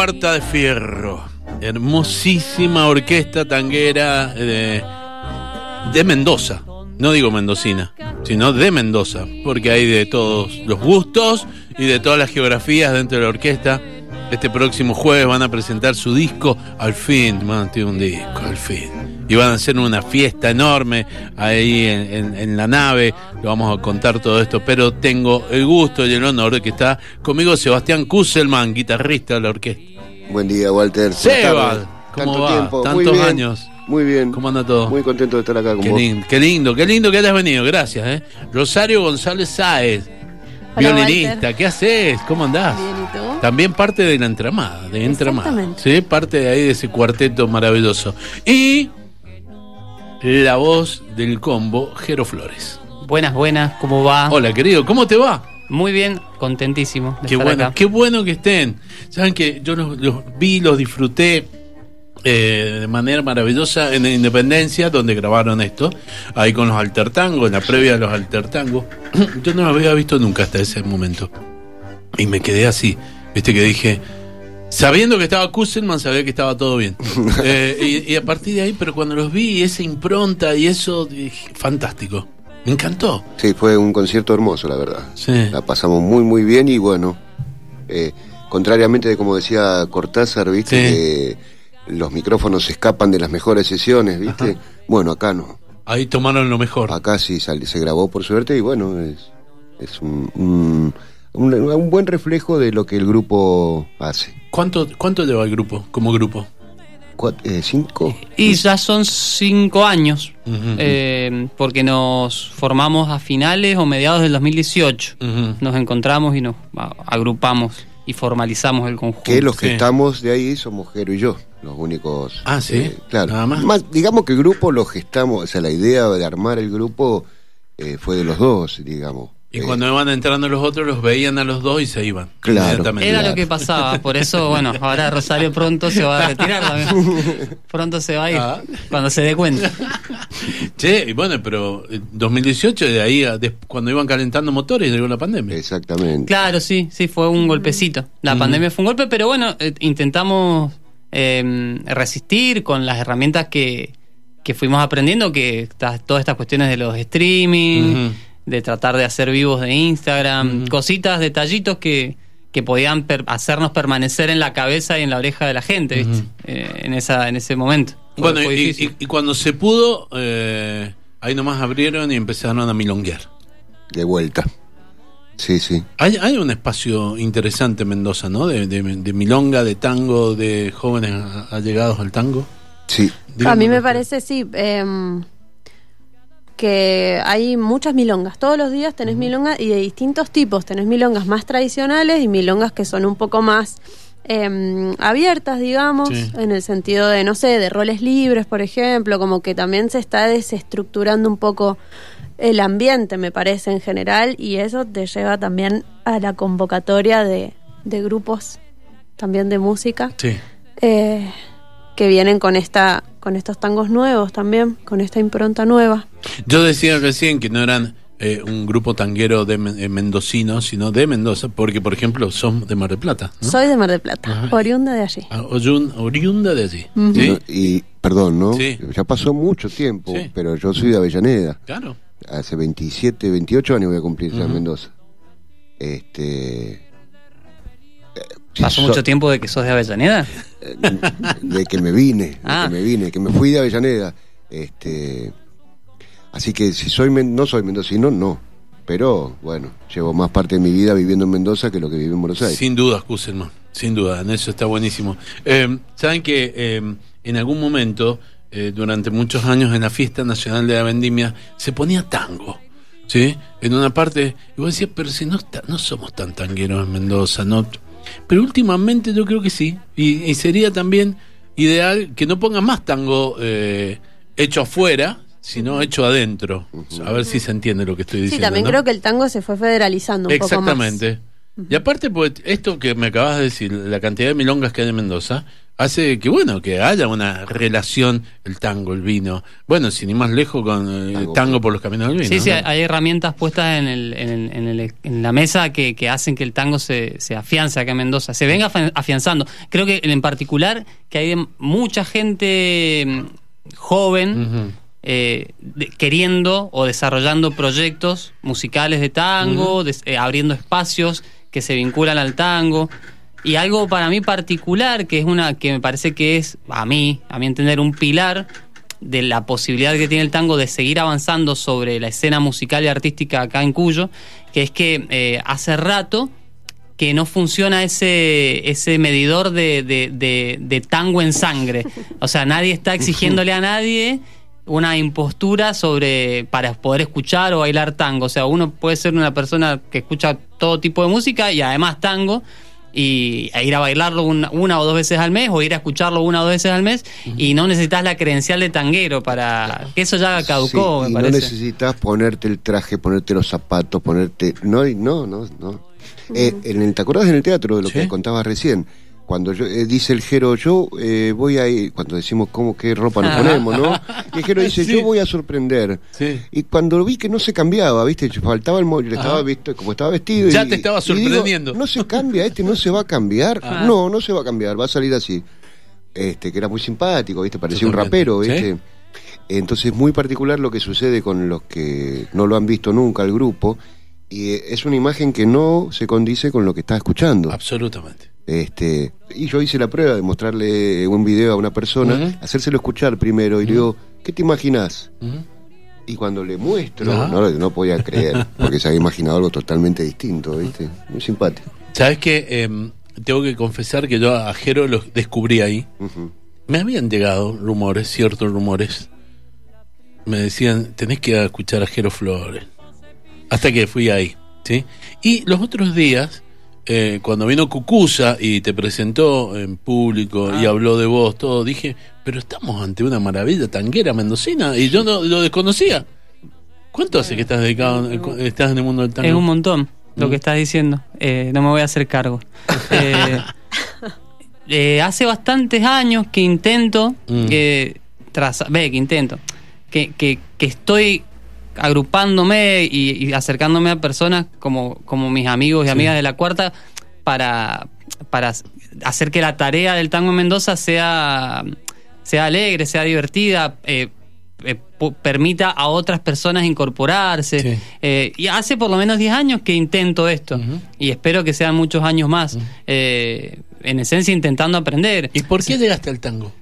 Cuarta de fierro. Hermosísima orquesta tanguera de, de Mendoza. No digo mendocina, sino de Mendoza, porque hay de todos los gustos y de todas las geografías dentro de la orquesta. Este próximo jueves van a presentar su disco, al fin, man, tiene un disco, al fin. Y van a hacer una fiesta enorme ahí en, en- en la nave. Lo vamos a contar todo esto, pero tengo el gusto y el honor de que está conmigo Sebastián Kusselman, guitarrista de la orquesta. Buen día, Walter. Seba. ¿cómo Tanto va? tiempo. Tantos Muy bien. años. Muy bien. ¿Cómo anda todo? Muy contento de estar acá con Qué vos. lindo, qué lindo, qué lindo que hayas venido, gracias. ¿eh? Rosario González Sáez, Hola, violinista, Walter. ¿qué haces? ¿Cómo andás? Bien, ¿y tú? También parte de la entramada, de entramada. Exactamente. Sí, parte de ahí de ese cuarteto maravilloso. Y la voz del combo, Jero Flores. Buenas, buenas, ¿cómo va? Hola, querido, ¿cómo te va? Muy bien, contentísimo de Qué estar bueno, acá. qué bueno que estén. Saben que yo los, los vi, los disfruté eh, de manera maravillosa en Independencia, donde grabaron esto, ahí con los altertangos, en la previa de los altertangos. yo no los había visto nunca hasta ese momento. Y me quedé así, viste que dije, sabiendo que estaba Kusselman, sabía que estaba todo bien. Eh, y, y a partir de ahí, pero cuando los vi, esa impronta y eso, dije, fantástico. Me encantó. Sí, fue un concierto hermoso, la verdad. Sí. La pasamos muy, muy bien y bueno, eh, contrariamente de como decía Cortázar, viste, Sí. que los micrófonos se escapan de las mejores sesiones, viste. Bueno, acá no. Ahí tomaron lo mejor. Acá sí sal- se grabó por suerte y bueno, es, es un, un, un- un buen reflejo de lo que el grupo hace. ¿Cuánto, ¿Cuánto lleva el grupo, como grupo? Eh, ¿Cinco? Y ya son cinco años, eh, porque nos formamos a finales o mediados del 2018. Ujú. Nos encontramos y nos agrupamos y formalizamos el conjunto. Que los que Sí. estamos de ahí somos Jero y yo, los únicos. eh, Ah, ¿sí? claro. Nada más. digamos que el grupo lo gestamos, o sea, la idea de armar el grupo eh, fue de los dos, digamos. Y Eh, cuando iban entrando los otros, los veían a los dos y se iban. Claro. Era Claro. lo que pasaba, por eso, bueno, ahora Rosario pronto se va a retirar también. Pronto se va a ir, Ah. cuando se dé cuenta. Che, y bueno, pero eh, 2018, de ahí, a des- cuando iban calentando motores, llegó la pandemia. Exactamente. Claro, sí, sí, fue un golpecito. La pandemia fue un golpe, pero bueno, eh, intentamos eh, resistir con las herramientas que, que fuimos aprendiendo, que ta- todas estas cuestiones de los streaming. De tratar de hacer vivos de Instagram, cositas, detallitos que, que podían per- hacernos permanecer en la cabeza y en la oreja de la gente, ¿viste? Eh, en, esa, en ese momento. Bueno, y, difícil. y- y cuando se pudo, eh, ahí nomás abrieron y empezaron a milonguear. De vuelta. Sí, sí. Hay, hay un espacio interesante en Mendoza, ¿no? De, de- de milonga, de tango, de jóvenes allegados al tango. Sí. A mí me parece, sí, em, que hay muchas milongas. Todos los días tenés milongas y de distintos tipos. Tenés milongas más tradicionales y milongas que son un poco más em, abiertas, digamos, Sí. en el sentido de, no sé, de roles libres, por ejemplo, como que también se está desestructurando un poco el ambiente, me parece, en general, y eso te lleva también a la convocatoria de, de grupos también de música Sí. eh, que vienen con esta con estos tangos nuevos también, con esta impronta nueva. Yo decía recién que no eran eh, un grupo tanguero de eh, mendocinos, sino de Mendoza, porque, por ejemplo, son de Mar del Plata. ¿no? Soy de Mar del Plata, Ajá. oriunda de allí. Ah, oyun- oriunda de allí. ¿sí? Y, perdón, ¿no? Sí. Ya pasó mucho tiempo, Sí. pero yo soy de Avellaneda. Claro. Hace 27, 28 años voy a cumplir ya en. Mendoza. Este. ¿Pasó so- mucho tiempo de que sos de Avellaneda? eh, de que me vine, de Ah. que me vine, que me fui de Avellaneda. Este, así que si soy no soy mendocino, no. pero bueno, llevo más parte de mi vida viviendo en Mendoza que lo que viví en Buenos Aires. Sin duda, Kuselman, sin duda, en eso está buenísimo. Eh, Saben que eh, en algún momento, eh, durante muchos años en la fiesta nacional de la vendimia, se ponía tango. ¿Sí? En una parte, y vos decías, pero si no, está- no somos tan tangueros en Mendoza, ¿no? Pero últimamente yo creo que sí. Y, y sería también ideal que no pongan más tango eh, hecho afuera, sino hecho adentro. A ver si se entiende lo que estoy Sí, diciendo. también ¿no? creo que el tango se fue federalizando un poco más. Exactamente. Y aparte, pues, esto que me acabas de decir, la cantidad de milongas que hay en Mendoza, hace que, bueno, que haya una relación, el tango, el vino. Bueno, sin ir más lejos con eh, Tango. tango, por los caminos del vino. Sí, sí, ¿no? hay- herramientas puestas en, el, en, el- en, el- en la mesa que, que hacen que el tango se, se afiance acá en Mendoza, se venga afi- afianzando. Creo que en particular que hay mucha gente mm, joven eh, de- queriendo o desarrollando proyectos musicales de tango, des- eh, abriendo espacios que se vinculan al tango. Y algo para mí particular, que es una que me parece que es, a mí, a mi entender, un pilar de la posibilidad que tiene el tango de seguir avanzando sobre la escena musical y artística acá en Cuyo, que es que eh, hace rato que no funciona ese, ese medidor de, de- de- de tango en sangre. O sea, nadie está exigiéndole a nadie una impostura sobre para poder escuchar o bailar tango. O sea, uno puede ser una persona que escucha todo tipo de música y además tango y e ir a bailarlo una, una o dos veces al mes o ir a escucharlo una o dos veces al mes y no necesitas la credencial de tanguero para que eso ya caducó, Sí, y me no parece. necesitas ponerte el traje, ponerte los zapatos, ponerte. No, y no, no, no. Eh, en el, ¿Te acordás en el teatro de lo Sí. que contabas recién? Cuando yo, eh, dice el Jero, yo eh, voy a ir, cuando decimos cómo, qué ropa nos ponemos, ¿no? Y el Jero dice, Sí. yo voy a sorprender. Sí. Y cuando vi que no se cambiaba, ¿viste? Faltaba el le estaba visto, como estaba vestido. Ya y- te estaba digo, sorprendiendo. no se cambia, este no se va a cambiar. Ah. No, no se va a cambiar, va a salir así. Este, que era muy simpático, ¿viste? Parecía un rapero, ¿Sí? ¿viste? Entonces, muy particular lo que sucede con los que no lo han visto nunca el grupo. Y eh, es una imagen que no se condice con lo que está escuchando. Absolutamente. Este, y yo hice la prueba de mostrarle un video a una persona, Ujú. hacérselo escuchar primero y le digo, ¿qué te imaginas? Y cuando le muestro, no, no podía creer, porque se había imaginado algo totalmente distinto, ¿viste? Muy simpático. ¿Sabes qué? Em, tengo que confesar que yo a Jero lo descubrí ahí. Me habían llegado rumores, ciertos rumores. Me decían, tenés que escuchar a Jero Flores. Hasta que fui ahí, ¿sí? Y los otros días, eh, cuando vino Cucusa y te presentó en público y habló de vos, todo, dije, pero estamos ante una maravilla tanguera mendocina y yo no lo desconocía. ¿Cuánto hace que estás dedicado, estás en el mundo del tango? Es un montón lo Mm. que estás diciendo. Eh, no me voy a hacer cargo. Eh, eh, hace bastantes años que intento, Mm. eh, tras, ve, que intento, que, que, que estoy agrupándome y, y acercándome a personas como, como mis amigos y Sí. amigas de la cuarta para, para hacer que la tarea del tango en Mendoza sea, sea alegre, sea divertida. eh, eh, permita a otras personas incorporarse. Sí. Eh, y hace por lo menos 10 años que intento esto y espero que sean muchos años más. En esencia intentando aprender. ¿Y por qué llegaste al tango?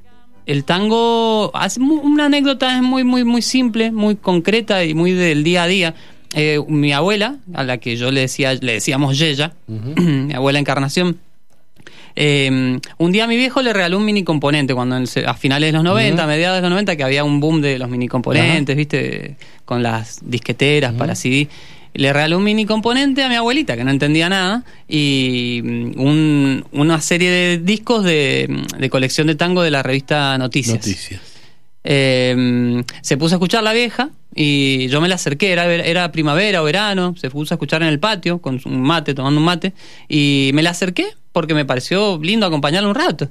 El tango, hace una anécdota es muy, muy, muy simple, muy concreta y muy del día a día. Eh, mi abuela, a la que yo le decía, le decíamos Yeya, mi abuela Encarnación, eh, un día a mi viejo le regaló un mini componente cuando en el- a finales de los 90, a mediados de los 90, que había un boom de los mini componentes, ¿viste? Con las disqueteras para CD. Le regaló un mini componente a mi abuelita, que no entendía nada, y mm, un- una serie de discos de, de colección de tango de la revista Noticias. Noticias. Eh, se puso a escuchar la vieja y yo me la acerqué, era, era primavera o verano, se puso a escuchar en el patio con un mate, tomando un mate, y me la acerqué porque me pareció lindo acompañarla un rato.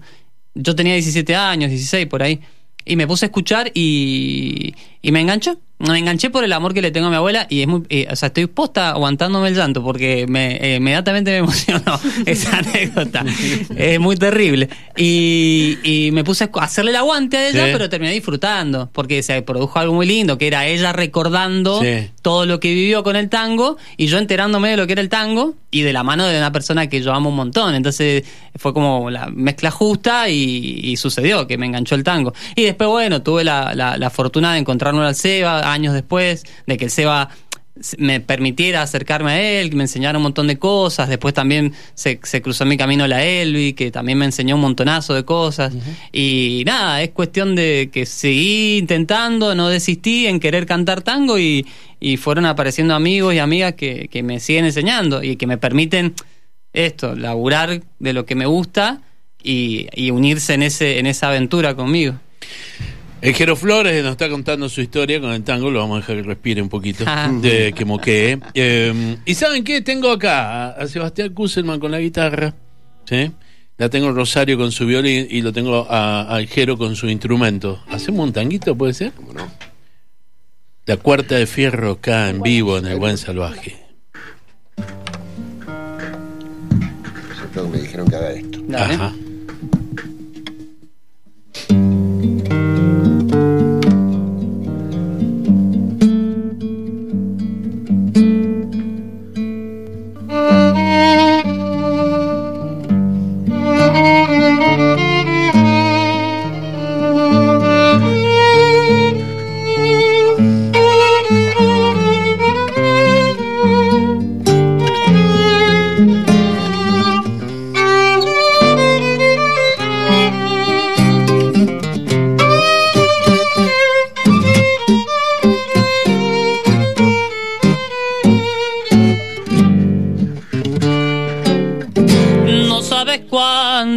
Yo tenía 17 años, 16 por ahí, y me puse a escuchar y, y me enganchó. Me enganché por el amor que le tengo a mi abuela y es muy, eh, o sea, estoy posta aguantándome el llanto porque me, eh, inmediatamente me emocionó esa anécdota. es muy terrible. Y, y me puse a hacerle el aguante a ella, Sí. pero terminé disfrutando porque se produjo algo muy lindo, que era ella recordando Sí. Todo lo que vivió con el tango y yo enterándome de lo que era el tango y de la mano de una persona que yo amo un montón. Entonces fue como la mezcla justa y, sucedió que me enganchó el tango. Y después, bueno, tuve la, la- la fortuna de encontrarlo al Seba años después, de que el Seba me permitiera acercarme a él, que me enseñara un montón de cosas. Después también se, se cruzó en mi camino la Elvi, que también me enseñó un montonazo de cosas. Y nada, es cuestión de que seguí intentando, no desistí en querer cantar tango y, y fueron apareciendo amigos y amigas que, que me siguen enseñando y que me permiten esto, laburar de lo que me gusta y, y unirse en, ese, en esa aventura conmigo. El Jero Flores nos está contando su historia con el tango, lo vamos a dejar que respire un poquito, Ah. de que moquee. Eh, y ¿saben qué? Tengo acá a, Sebastián Kusselman con la guitarra, ¿sí? La tengo Rosario con su violín y lo tengo a, al Jero con su instrumento. ¿Hacemos un tanguito, puede ser? ¿Cómo no? La cuarta de fierro acá en vivo en el Buen Salvaje. Siempre me dijeron que haga esto. Ajá.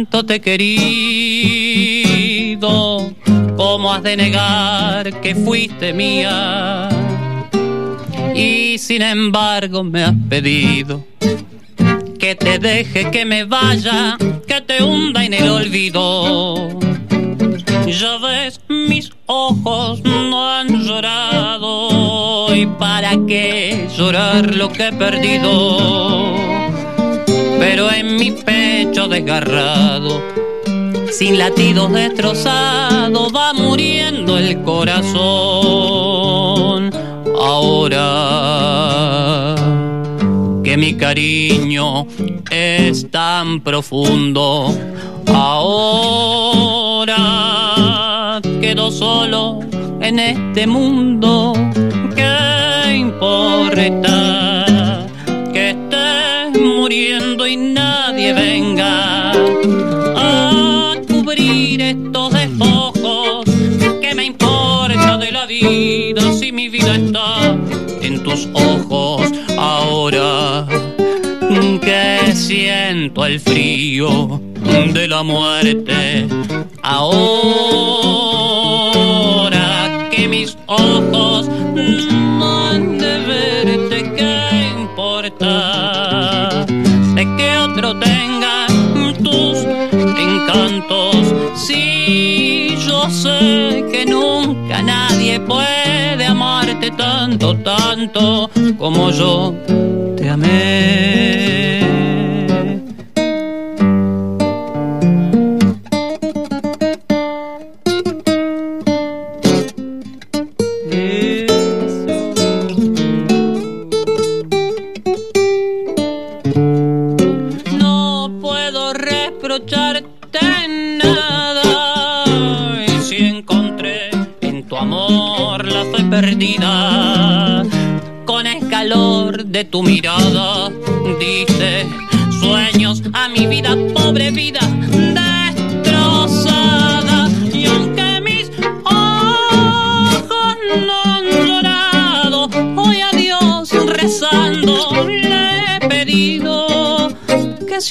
Cuánto te he querido, cómo has de negar que fuiste mía. Y sin embargo me has pedido que te deje que me vaya, que te hunda en el olvido. Ya ves, mis ojos no han llorado. ¿Y para qué llorar lo que he perdido? Pero en mi pecho desgarrado, sin latidos destrozados, va muriendo el corazón. Ahora que mi cariño es tan profundo, ahora quedo solo en este mundo. ¿Qué importa? Siento el frío de la muerte ahora que mis ojos no han de verte, ¿qué importa? De que otro tenga tus encantos, si yo sé que nunca nadie puede amarte tanto, tanto como yo te amé.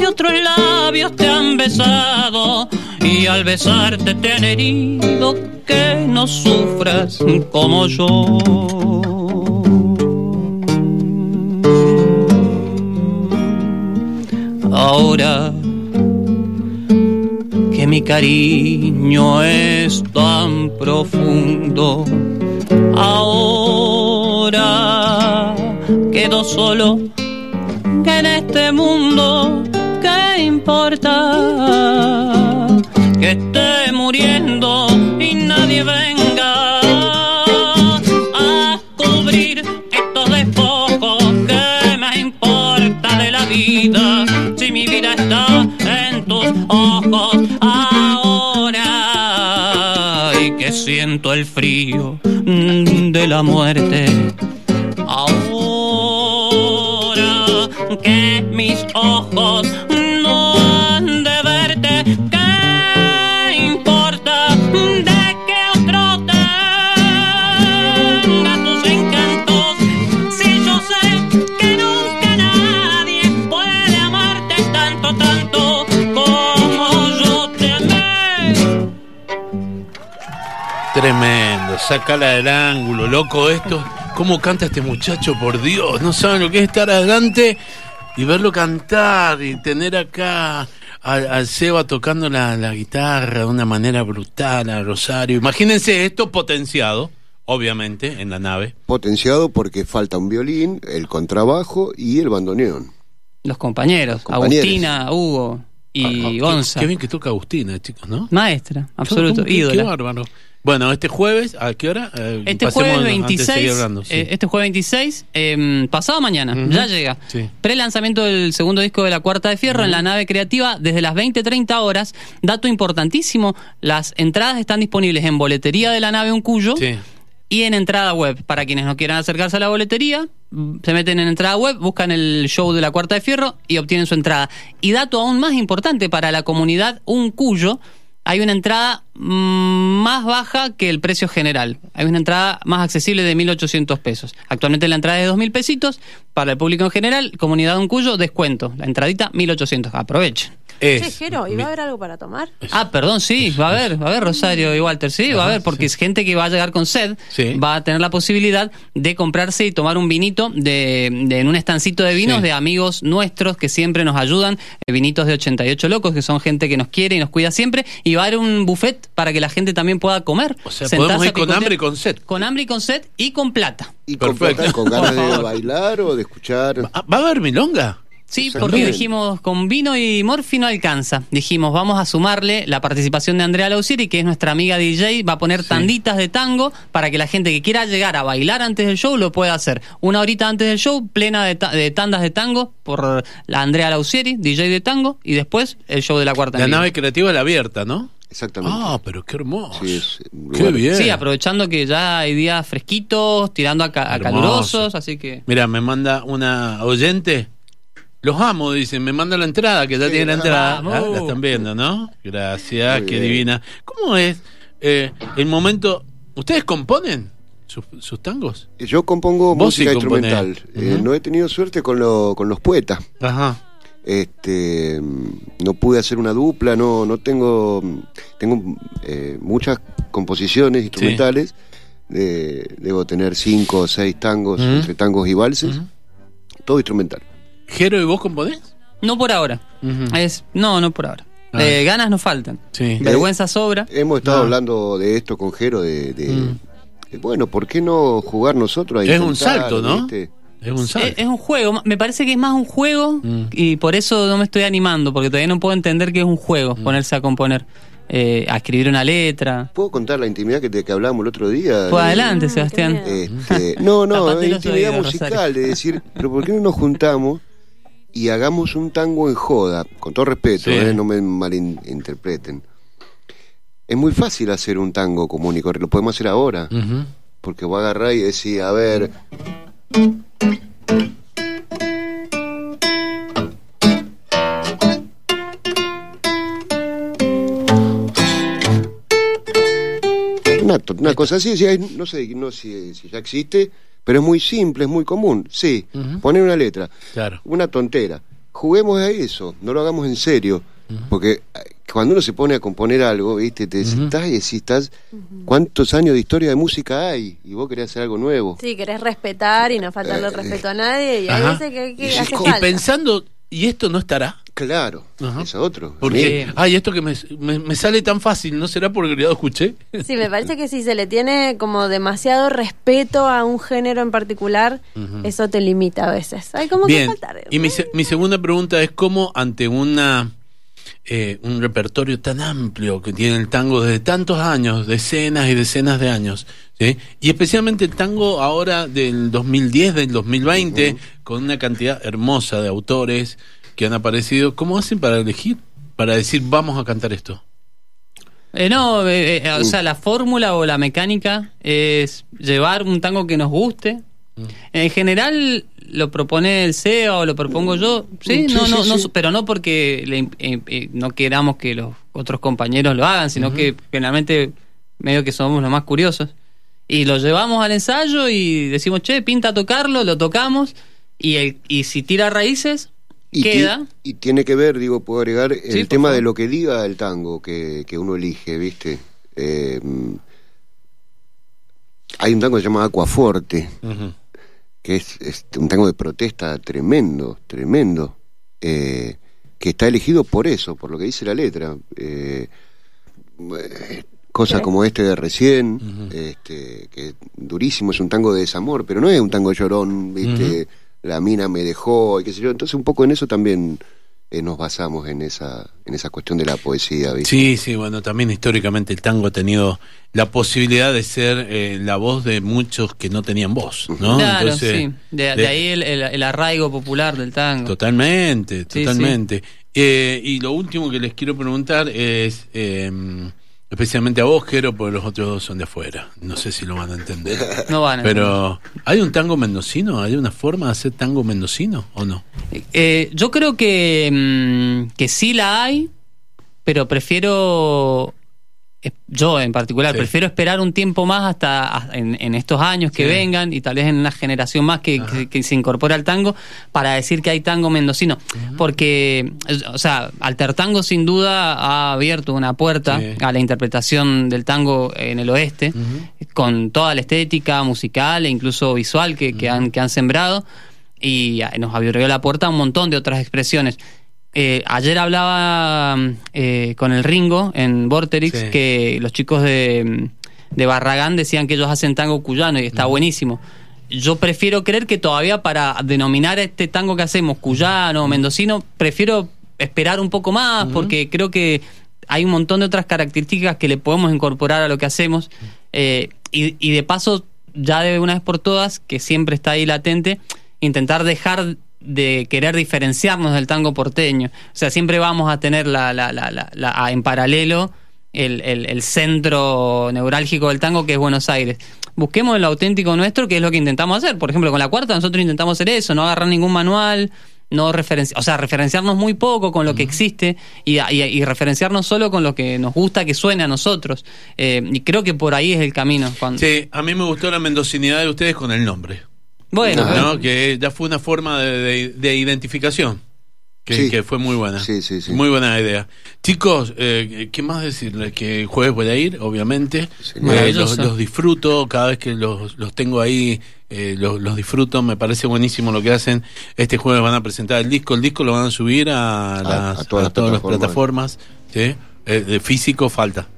Si otros labios te han besado y al besarte te han herido, que no sufras como yo. Ahora que mi cariño es tan profundo, ahora quedo solo que en este mundo, ¿qué importa? Que esté muriendo y nadie venga a cubrir estos despojos. ¿Qué me importa de la vida si mi vida está en tus ojos ahora? Y que siento el frío de la muerte ahora que mis ojos sacala del ángulo, loco esto. ¿Cómo canta este muchacho, por Dios? No saben lo que es estar adelante y verlo cantar y tener acá al, Seba tocando la, la guitarra de una manera brutal, a Rosario. Imagínense esto potenciado, obviamente, en la nave. Potenciado porque falta un violín, el contrabajo y el bandoneón. Los compañeros, compañeros. Agustina, Hugo y Ah, ah, qué-. Qué, bien que toca Agustina, chicos, ¿no? Maestra, absoluto. Qué- Qué ídola. bárbaro. Bueno, este jueves, ¿a qué hora? Eh, Este jueves antes de seguir 26, hablando, sí. eh, este jueves 26, eh, pasado mañana, ya llega. Sí. Pre-lanzamiento del segundo disco de La Cuarta de Fierro en la nave creativa desde las 20-30 horas. Dato importantísimo, las entradas están disponibles en boletería de la nave Uncuyo Sí. Y en entrada web. Para quienes no quieran acercarse a la boletería, se meten en entrada web, buscan el show de la Cuarta de Fierro y obtienen su entrada. Y dato aún más importante para la comunidad Uncuyo, hay una entrada mm, más baja que el precio general. Hay una entrada más accesible de 1.800 pesos. Actualmente la entrada es de 2.000 pesitos. Para el público en general, comunidad Uncuyo, descuento. La entradita, 1.800. Aprovechen. Es- Che, Jero, ¿y va a haber algo para tomar? Ah, perdón, sí, va a haber, va a haber Rosario y Walter, sí, va a haber, porque es gente que va a llegar con sed, Sí. va a tener la posibilidad de comprarse y tomar un vinito de, de- en un estancito de vinos Sí. de amigos nuestros que siempre nos ayudan, eh, vinitos de 88 locos, que son gente que nos quiere y nos cuida siempre, y va a haber un buffet para que la gente también pueda comer. O sea, podemos ir con hambre y con sed. Con hambre y con sed y con plata. Y con, Perfecto. con ganas de bailar o de escuchar. ¿Va a haber milonga? Sí, porque dijimos con vino y morfi no alcanza. Dijimos, vamos a sumarle la participación de Andrea Lausieri, que es nuestra amiga DJ, va a poner tanditas de tango para que la gente que quiera llegar a bailar antes del show lo pueda hacer. Una horita antes del show, plena de, ta- de tandas de tango por la Andrea Lausieri, DJ de tango, y después el show de la cuarta. La nave creativa la abierta, ¿no? Exactamente. Ah, pero qué hermoso. Sí, es Qué bien. Sí, aprovechando que ya hay días fresquitos, tirando a, ca- a calurosos, así que... Mira, me manda una oyente. Los amo, dicen. Me manda la entrada, que ya Sí, tiene la entrada. Ah, la están viendo, ¿no? Gracias, Muy qué bien. divina. ¿Cómo es eh, el momento? ¿Ustedes componen sus, sus tangos? Yo compongo sí música instrumental. Eh, no he tenido suerte con, lo- con los poetas. Ajá. Este, no pude hacer una dupla, no, no tengo, tengo eh, muchas composiciones instrumentales. Eh, debo tener cinco o seis tangos, entre tangos y valses, todo instrumental. ¿Jero y vos componés? No por ahora. Es, no, no por ahora. Ah. Eh, ganas nos faltan. Sí. Vergüenza sobra. Hemos estado hablando de esto con Jero, de, de- Mm. de, bueno, ¿por qué no jugar nosotros a Es un salto, ¿no? viste? Es un salto. es un juego, me parece que es más un juego Mm. y por eso no me estoy animando, porque todavía no puedo entender que es un juego, Mm. ponerse a componer, eh, a escribir una letra. ¿Puedo contar la intimidad que, te, que hablamos el otro día? Pues De- adelante, Sebastián. Este, no, no, intimidad oídos, musical, Rosario. de decir, pero ¿por qué no nos juntamos y hagamos un tango en joda? Con todo respeto, Sí. eh, no me malinterpreten. Es muy fácil hacer un tango común y corriente, lo podemos hacer ahora, porque voy a agarrar y decir, a ver... Una, cosa así, no sé no sé si ya existe, pero es muy simple, es muy común. Sí, poner una letra, Claro. una tontera. Juguemos a eso, no lo hagamos en serio. Porque eh, cuando uno se pone a componer algo, ¿viste? te sentás y decís, estás, ¿cuántos años de historia de música hay? Y vos querés hacer algo nuevo. Sí, querés respetar y no faltarle el respeto a nadie y hay veces que, que Y hace Y falta. pensando, ¿y esto no estará? Claro, Ajá. es otro. Porque, Sí. ay, esto que me, me- me sale tan fácil, ¿no será porque ya lo escuché? Sí, me parece que si se le tiene como demasiado respeto a un género en particular, eso te limita a veces. Hay como que Bien, faltar. y mi, se- mi segunda pregunta es cómo ante una eh, un repertorio tan amplio que tiene el tango desde tantos años, decenas y decenas de años, ¿sí? y especialmente el tango ahora del 2010, del 2020, con una cantidad hermosa de autores que han aparecido, ¿cómo hacen para elegir, para decir vamos a cantar esto? Eh, no, eh, eh, o sea, la fórmula o la mecánica es llevar un tango que nos guste. En general, lo propone el CEO o lo propongo yo, sí, Sí, no, sí, no, no, sí. pero no porque le eh, eh, no queramos que los otros compañeros lo hagan, sino que generalmente medio que somos los más curiosos. Y lo llevamos al ensayo y decimos, che, pinta tocarlo, lo tocamos, y, el, y si tira raíces, Y, queda. y tiene que ver, digo, puedo agregar, el tema favor. de lo que diga el tango que, que uno elige, ¿viste? Eh, hay un tango que se llama Aquaforte, Ujú. Que es, es un tango de protesta tremendo, tremendo, eh, que está elegido por eso, por lo que dice la letra. Eh, eh, cosas como este de recién, este, que es durísimo, es un tango de desamor, pero no es un tango llorón, ¿viste? La mina me dejó y qué sé yo. Entonces un poco en eso también eh, nos basamos en esa, en esa cuestión de la poesía, ¿viste? Sí, sí, bueno, también históricamente el tango ha tenido la posibilidad de ser eh, la voz de muchos que no tenían voz, ¿no? Claro, Entonces, sí. De, de de- ahí el, el- el arraigo popular del tango. Totalmente, Sí, totalmente. Eh, y lo último que les quiero preguntar es, eh, especialmente a vos, Jero, porque los otros dos son de afuera. No sé si lo van a entender. No van a Pero, ¿hay un tango mendocino? ¿Hay una forma de hacer tango mendocino o no? Eh, yo creo que, mm, que sí la hay, pero prefiero, yo en particular, Sí. prefiero esperar un tiempo más hasta en, en estos años que Sí. vengan y tal vez en una generación más que, que- que se incorpora al tango para decir que hay tango mendocino. Porque, o sea, Alter Tango sin duda ha abierto una puerta Sí. a la interpretación del tango en el oeste, con toda la estética musical e incluso visual que, que han, que han sembrado y ah, nos abrió la puerta a un montón de otras expresiones. Eh, ayer hablaba eh, con el Ringo en Vorterix Sí. que los chicos de, de Barragán decían que ellos hacen tango cuyano y está buenísimo. Yo prefiero creer que todavía para denominar este tango que hacemos cuyano o mendocino, prefiero esperar un poco más porque creo que hay un montón de otras características que le podemos incorporar a lo que hacemos. Eh, y, y de paso, ya de una vez por todas, que siempre está ahí latente, intentar dejar de querer diferenciarnos del tango porteño. O sea, siempre vamos a tener la, la- la- la- en paralelo el, el- el centro neurálgico del tango que es Buenos Aires. Busquemos lo auténtico nuestro, que es lo que intentamos hacer. Por ejemplo, con la cuarta nosotros intentamos hacer eso, no agarrar ningún manual, no referenciar, o sea, referenciarnos muy poco con lo que existe y, y- y referenciarnos solo con lo que nos gusta que suene a nosotros. Eh, y creo que por ahí es el camino. Cuando- Sí, a mí me gustó la mendocinidad de ustedes con el nombre. Bueno, Ah. ¿no? Que ya fue una forma de, de- de identificación. Que, Sí. que fue muy buena. Sí, sí, sí. Muy buena idea. Chicos, eh, ¿qué más decirles? Que el jueves voy a ir, obviamente. Eh, los, los disfruto, cada vez que los, los tengo ahí, eh, los, los disfruto. Me parece buenísimo lo que hacen. Este jueves van a presentar el disco. El disco lo van a subir a, las, a todas las todas las plataformas. plataformas. ¿sí? Eh, de físico falta.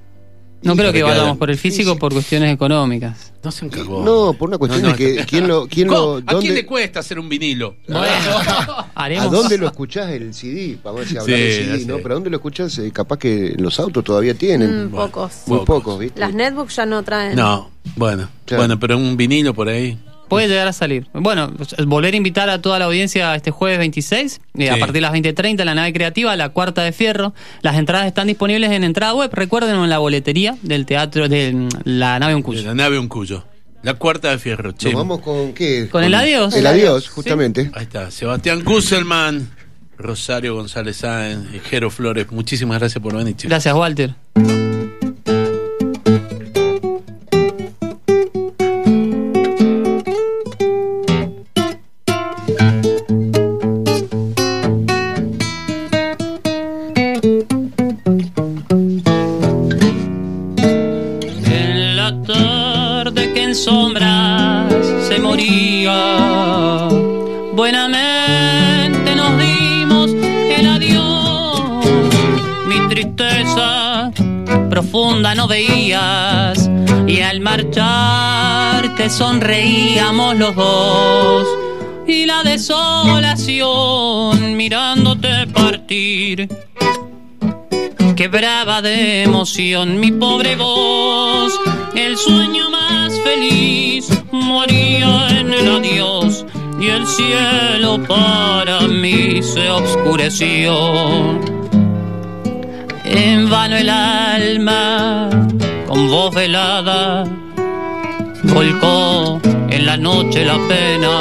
No creo que vayamos por el físico por cuestiones económicas. No se encargó. No, por una cuestión No, no. de que quién lo, quién lo, ¿A quién dónde, le cuesta hacer un vinilo? Bueno, ¿A haremos. dónde lo escuchás el CD? Vamos a decir, hablar Sí, de ya CD, sé. ¿no? Pero ¿a dónde lo escuchás? Eh, capaz que los autos todavía tienen. Mm, pocos. Muy Pocos. pocos, ¿viste? Las netbooks ya no traen. No, bueno, Claro. bueno, pero un vinilo por ahí. Puede llegar a salir. Bueno, pues, volver a invitar a toda la audiencia este jueves 26, eh, a partir de las 20.30, en la nave creativa, la cuarta de fierro. Las entradas están disponibles en entrada web, recuerden, en la boletería del teatro de mm, la nave De Uncuyo. la nave Un Cuyo. La cuarta de fierro, che. Nos vamos con qué? Con el adiós. El adiós, justamente. Ahí está, Sebastián Kusselman, Rosario González Sáenz, Jero Flores. Muchísimas gracias por venir, chicos. Gracias, Walter. Mi pobre voz. El sueño más feliz moría en el adiós y el cielo para mí se oscureció. En vano el alma, con voz velada, volcó en la noche la pena.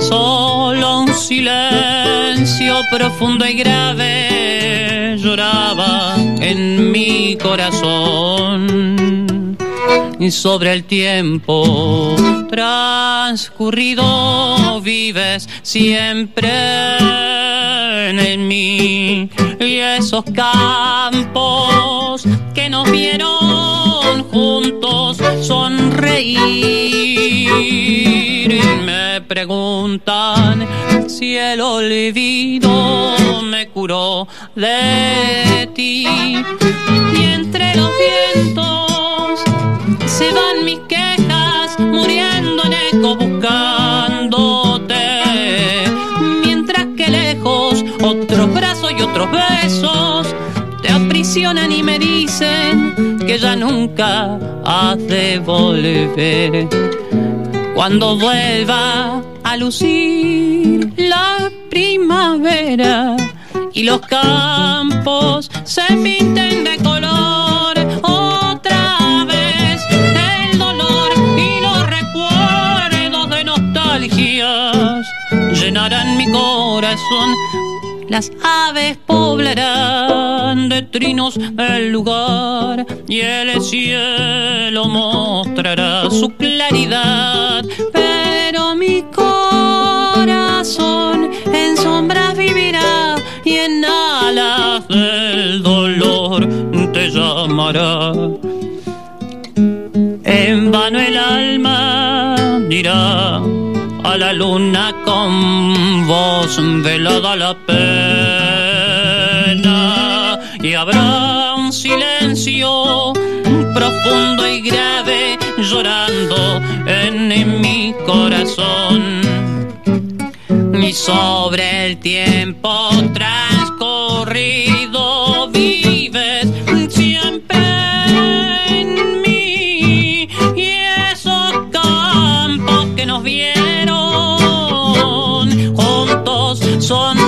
Solo un silencio profundo y grave lloraba en mi corazón. Y sobre el tiempo transcurrido vives siempre en mí. Y esos campos que nos vieron juntos sonreír. Preguntan si el olvido me curó de ti. Y entre los vientos se van mis quejas, muriendo en eco buscándote. Mientras que lejos otros brazos y otros besos te aprisionan y me dicen que ya nunca has de volver. Cuando vuelva a lucir la primavera y los campos se pinten de color otra vez, el dolor y los recuerdos de nostalgias llenarán mi corazón. Las aves poblarán de trinos el lugar y el cielo su claridad. Pero mi corazón en sombras vivirá y en alas del dolor te llamará. En vano el alma dirá a la luna con voz velada la pena y habrá un silencio profundo y grave llorando en mi corazón. Y sobre el tiempo transcurrido vives siempre en mí. Y esos campos que nos vieron juntos sonreír